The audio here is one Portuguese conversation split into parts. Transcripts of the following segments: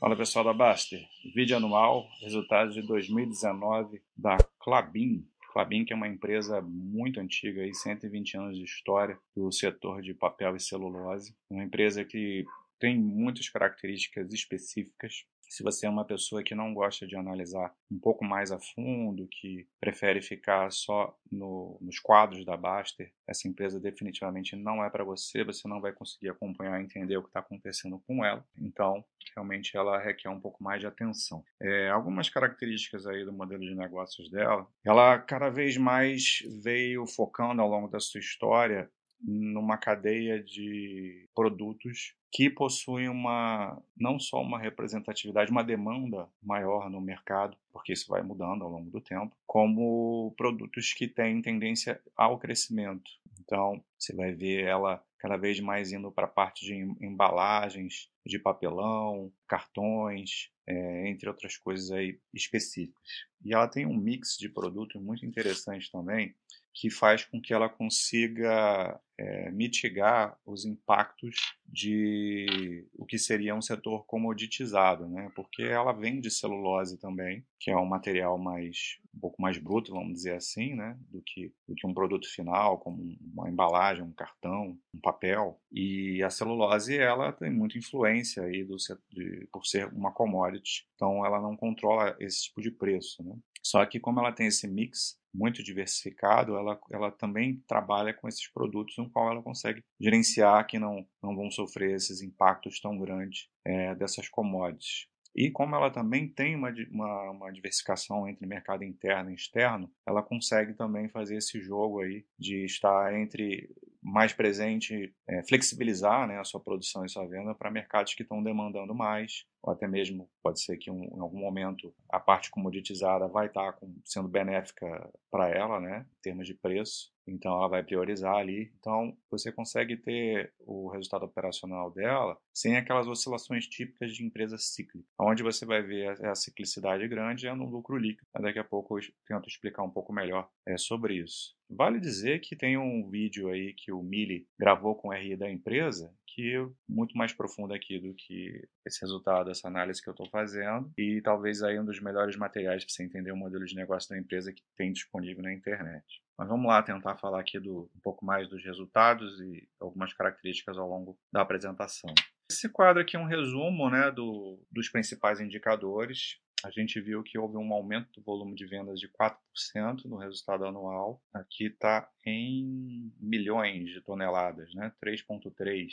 Fala pessoal da Baster, vídeo anual, resultados de 2019 da Clabin. Clabin que é uma empresa muito antiga, aí, 120 anos de história do setor de papel e celulose. Uma empresa que tem muitas características específicas se você é uma pessoa que não gosta de analisar um pouco mais a fundo, que prefere ficar só no, nos quadros da Baster, essa empresa definitivamente não é para você, você não vai conseguir acompanhar e entender o que está acontecendo com ela. Então, realmente ela requer um pouco mais de atenção. É, algumas características aí do modelo de negócios dela, ela cada vez mais veio focando ao longo da sua história numa cadeia de produtos que possuem uma não só uma representatividade, uma demanda maior no mercado, porque isso vai mudando ao longo do tempo, como produtos que têm tendência ao crescimento. Então, você vai ver ela cada vez mais indo para a parte de embalagens, de papelão, cartões, é, entre outras coisas aí específicas. E ela tem um mix de produtos muito interessante também, que faz com que ela consiga é, mitigar os impactos de o que seria um setor comoditizado, né? porque ela vende celulose também, que é um material mais um pouco mais bruto, vamos dizer assim, né? do, que, do que um produto final, como uma embalagem, um cartão, um papel. E a celulose ela tem muita influência aí do, de, por ser uma commodity, então ela não controla esse tipo de preço. Né? Só que como ela tem esse mix muito diversificado, ela, ela também trabalha com esses produtos no qual ela consegue gerenciar que não, não vão sofrer esses impactos tão grandes é, dessas commodities. E como ela também tem uma, uma, uma, diversificação entre mercado interno e externo, ela consegue também fazer esse jogo aí de estar entre mais presente, é, flexibilizar né, a sua produção e sua venda para mercados que estão demandando mais, ou até mesmo pode ser que um, em algum momento a parte comoditizada vai estar sendo benéfica para ela, né, em termos de preço, então ela vai priorizar ali. Então você consegue ter o resultado operacional dela sem aquelas oscilações típicas de empresa cíclica, onde você vai ver a, ciclicidade grande é no lucro líquido. Daqui a pouco eu tento explicar um pouco melhor é, sobre isso. Vale dizer que tem um vídeo aí que o Mili gravou com o RI da empresa, que é muito mais profundo aqui do que esse resultado, essa análise que eu estou fazendo, e talvez aí um dos melhores materiais para você entender o modelo de negócio da empresa que tem disponível na internet. Mas vamos lá tentar falar aqui do, um pouco mais dos resultados e algumas características ao longo da apresentação. Esse quadro aqui é um resumo né, do, dos principais indicadores a gente viu que houve um aumento do volume de vendas de 4% no resultado anual. Aqui está em milhões de toneladas, né? 3,3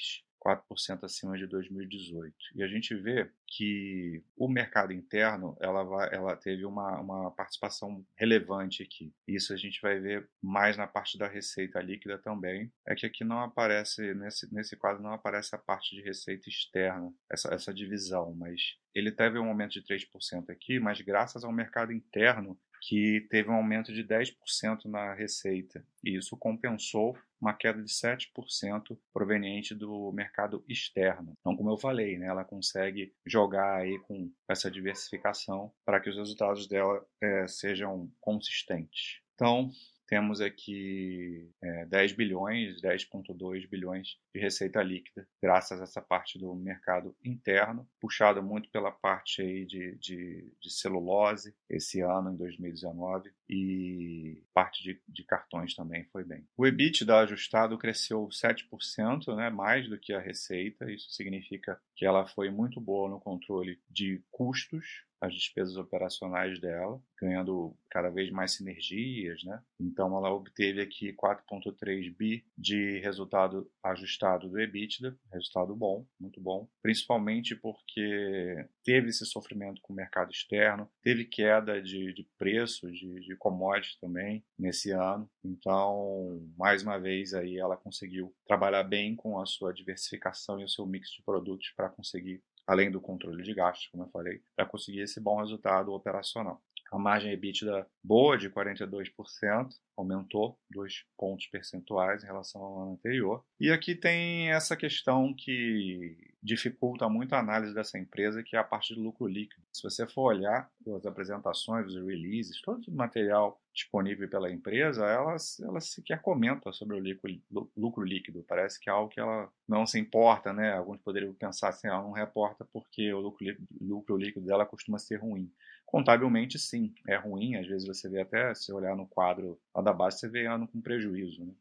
4% acima de 2018. E a gente vê que o mercado interno ela, vai, ela teve uma, uma participação relevante aqui. Isso a gente vai ver mais na parte da receita líquida também. É que aqui não aparece, nesse, nesse quadro não aparece a parte de receita externa, essa, essa divisão, mas ele teve um aumento de 3% aqui, mas graças ao mercado interno que teve um aumento de 10% na receita. E isso compensou uma queda de 7% proveniente do mercado externo. Então, como eu falei, né, ela consegue jogar aí com essa diversificação para que os resultados dela é, sejam consistentes. Então, temos aqui é, 10 bilhões, 10,2 bilhões de receita líquida, graças a essa parte do mercado interno, puxada muito pela parte aí de, de, de celulose esse ano, em 2019, e parte de, de, cartões também foi bem. O EBITDA ajustado cresceu 7%, né, mais do que a receita, isso significa que ela foi muito boa no controle de custos, as despesas operacionais dela, ganhando cada vez mais sinergias, né? Então ela obteve aqui 4.3 bi de resultado ajustado do EBITDA, resultado bom, muito bom, principalmente porque teve esse sofrimento com o mercado externo, teve queda de, de preços de, de commodities também nesse ano, então mais uma vez aí ela conseguiu trabalhar bem com a sua diversificação e o seu mix de produtos para conseguir além do controle de gastos, como eu falei, para conseguir esse bom resultado operacional. A margem EBITDA boa de 42%, aumentou dois pontos percentuais em relação ao ano anterior. E aqui tem essa questão que dificulta muito a análise dessa empresa, que é a parte do lucro líquido. Se você for olhar as apresentações, os releases, todo o material disponível pela empresa, ela, ela sequer comenta sobre o lucro líquido. Parece que é algo que ela não se importa, né? Alguns poderiam pensar assim, ela não reporta porque o lucro líquido, lucro líquido dela costuma ser ruim. Contabilmente, sim, é ruim. Às vezes você vê até, se olhar no quadro lá da base, você vê ano com prejuízo. Né?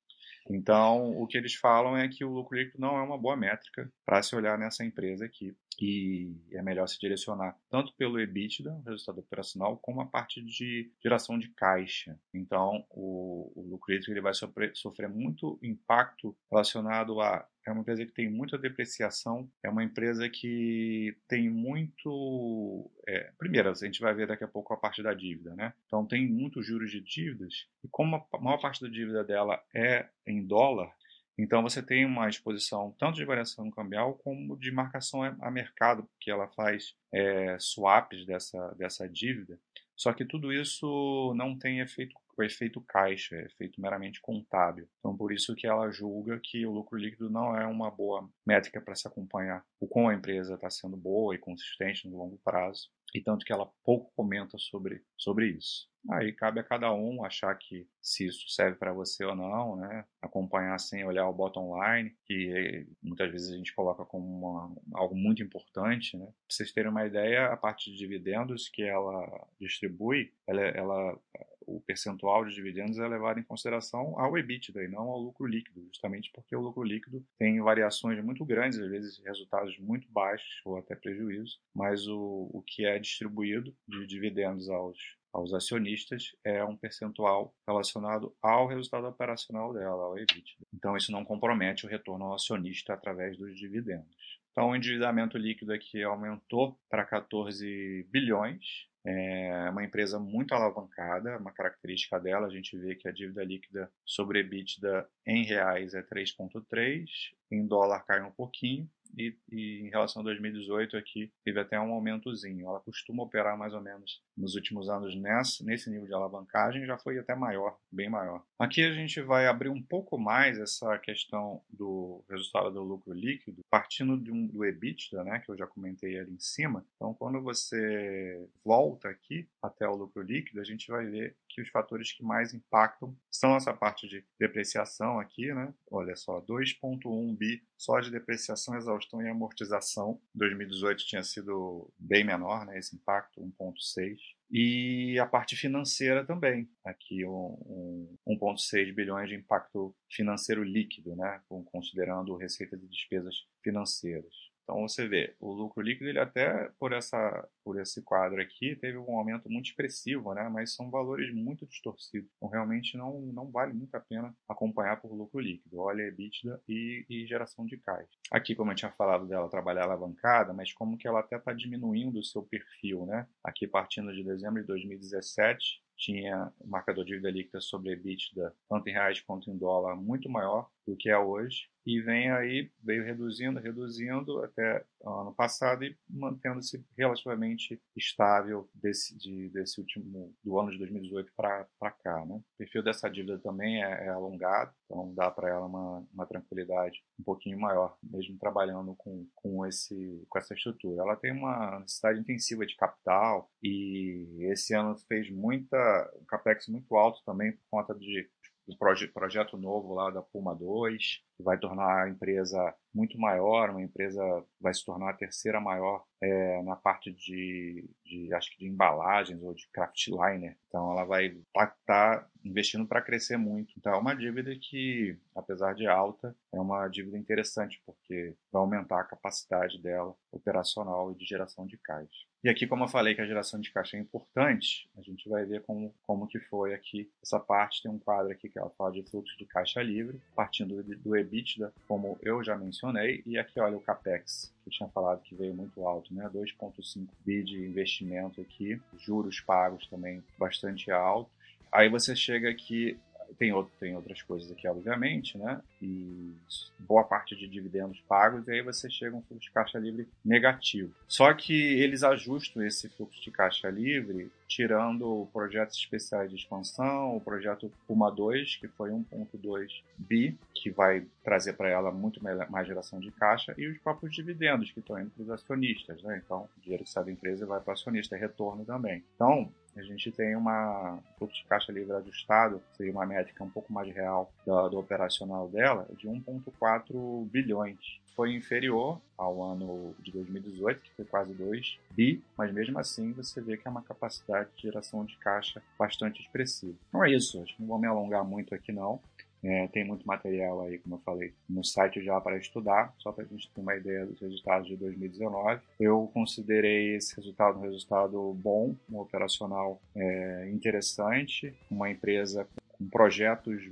Então, o que eles falam é que o lucro líquido não é uma boa métrica para se olhar nessa empresa aqui. E é melhor se direcionar tanto pelo EBITDA, resultado operacional, como a parte de geração de caixa. Então, o, o lucro ele vai sofrer, sofrer muito impacto relacionado a é uma empresa que tem muita depreciação, é uma empresa que tem muito. É, primeiro, a gente vai ver daqui a pouco a parte da dívida, né? Então, tem muitos juros de dívidas, e como a maior parte da dívida dela é em dólar, então você tem uma exposição tanto de variação cambial como de marcação a mercado, porque ela faz é, swaps dessa, dessa dívida. Só que tudo isso não tem efeito efeito caixa, é efeito meramente contábil. Então, por isso que ela julga que o lucro líquido não é uma boa métrica para se acompanhar o quão a empresa está sendo boa e consistente no longo prazo, e tanto que ela pouco comenta sobre, sobre isso. Aí cabe a cada um achar que se isso serve para você ou não, né? Acompanhar sem olhar o bottom line, que muitas vezes a gente coloca como uma, algo muito importante, né? Para vocês terem uma ideia, a parte de dividendos que ela distribui, ela, ela o percentual de dividendos é levado em consideração ao EBITDA e não ao lucro líquido, justamente porque o lucro líquido tem variações muito grandes, às vezes resultados muito baixos ou até prejuízos, mas o, o que é distribuído de dividendos aos, aos acionistas é um percentual relacionado ao resultado operacional dela, ao EBITDA. Então isso não compromete o retorno ao acionista através dos dividendos. Então o endividamento líquido aqui aumentou para 14 bilhões, é uma empresa muito alavancada, uma característica dela, a gente vê que a dívida líquida sobre EBITDA em reais é 3,3, em dólar cai um pouquinho, e, e, em relação a 2018 aqui teve até um aumentozinho. Ela costuma operar mais ou menos nos últimos anos nesse nível de alavancagem, já foi até maior, bem maior. Aqui a gente vai abrir um pouco mais essa questão do resultado do lucro líquido, partindo um, do EBITDA, né, que eu já comentei ali em cima. Então, quando você volta aqui até o lucro líquido, a gente vai ver que os fatores que mais impactam são essa parte de depreciação aqui, né? Olha só, 2.1 bi só de depreciação, exaustão e amortização. 2018 tinha sido bem menor, né? Esse impacto, 1.6 e a parte financeira também. Aqui um, um 1,6 bilhões de impacto financeiro líquido, né? considerando receita de despesas financeiras. Então você vê, o lucro líquido ele até por essa por esse quadro aqui teve um aumento muito expressivo, né? Mas são valores muito distorcidos. Então realmente não não vale muito a pena acompanhar por lucro líquido. Olha EBITDA e, e geração de caixa. Aqui como eu tinha falado dela trabalhar alavancada, mas como que ela até está diminuindo o seu perfil, né? Aqui partindo de dezembro de 2017 tinha marcador de dívida líquida sobre EBITDA, tanto em reais quanto em dólar, muito maior do que é hoje e vem aí, veio reduzindo, reduzindo até ano passado e mantendo-se relativamente estável desse, de, desse último, do ano de 2018 para cá. Né? O perfil dessa dívida também é, é alongado, então dá para ela uma, uma tranquilidade um pouquinho maior, mesmo trabalhando com, com, esse, com essa estrutura. Ela tem uma necessidade intensiva de capital e esse ano fez muita, um capex muito alto também por conta de do proje projeto novo lá da Puma 2, que vai tornar a empresa muito maior, uma empresa vai se tornar a terceira maior é, na parte de, de, acho que de embalagens ou de craft liner. Então ela vai estar tá, tá investindo para crescer muito. Então é uma dívida que, apesar de alta, é uma dívida interessante porque vai aumentar a capacidade dela operacional e de geração de caixa. E aqui, como eu falei que a geração de caixa é importante, a gente vai ver como, como que foi aqui. Essa parte tem um quadro aqui que ela fala de fluxo de caixa livre, partindo do, do EBITDA, como eu já mencionei, e aqui olha o CAPEX, que eu tinha falado que veio muito alto, né? 2,5 bi de investimento aqui, juros pagos também bastante altos. Aí você chega aqui tem, outro, tem outras coisas aqui, obviamente, né? E boa parte de dividendos pagos, e aí você chega a um fluxo de caixa livre negativo. Só que eles ajustam esse fluxo de caixa livre tirando projetos especiais de expansão, o projeto Puma 2, que foi 1.2 bi, que vai trazer para ela muito mais geração de caixa, e os próprios dividendos que estão indo para os acionistas, né? Então, o dinheiro que sai da empresa vai para acionista, é retorno também. Então, a gente tem uma fluxo de caixa livre ajustado, seria uma métrica um pouco mais real do, do operacional dela, de 1,4 bilhões. Foi inferior ao ano de 2018, que foi quase 2 bi, mas mesmo assim você vê que é uma capacidade de geração de caixa bastante expressiva. Então é isso, acho que não vou me alongar muito aqui não. É, tem muito material aí, como eu falei, no site já para estudar, só para a gente ter uma ideia dos resultados de 2019. Eu considerei esse resultado um resultado bom, um operacional é, interessante, uma empresa com projetos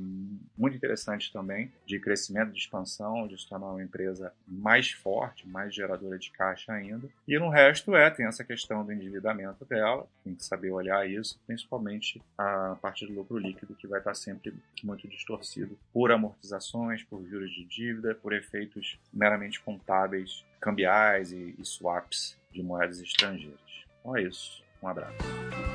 muito interessantes também de crescimento, de expansão, de se tornar uma empresa mais forte, mais geradora de caixa ainda. E no resto é, tem essa questão do endividamento dela, tem que saber olhar isso, principalmente a parte do lucro líquido, que vai estar sempre muito distorcido por amortizações, por juros de dívida, por efeitos meramente contábeis, cambiais e, e swaps de moedas estrangeiras. Então é isso. Um abraço.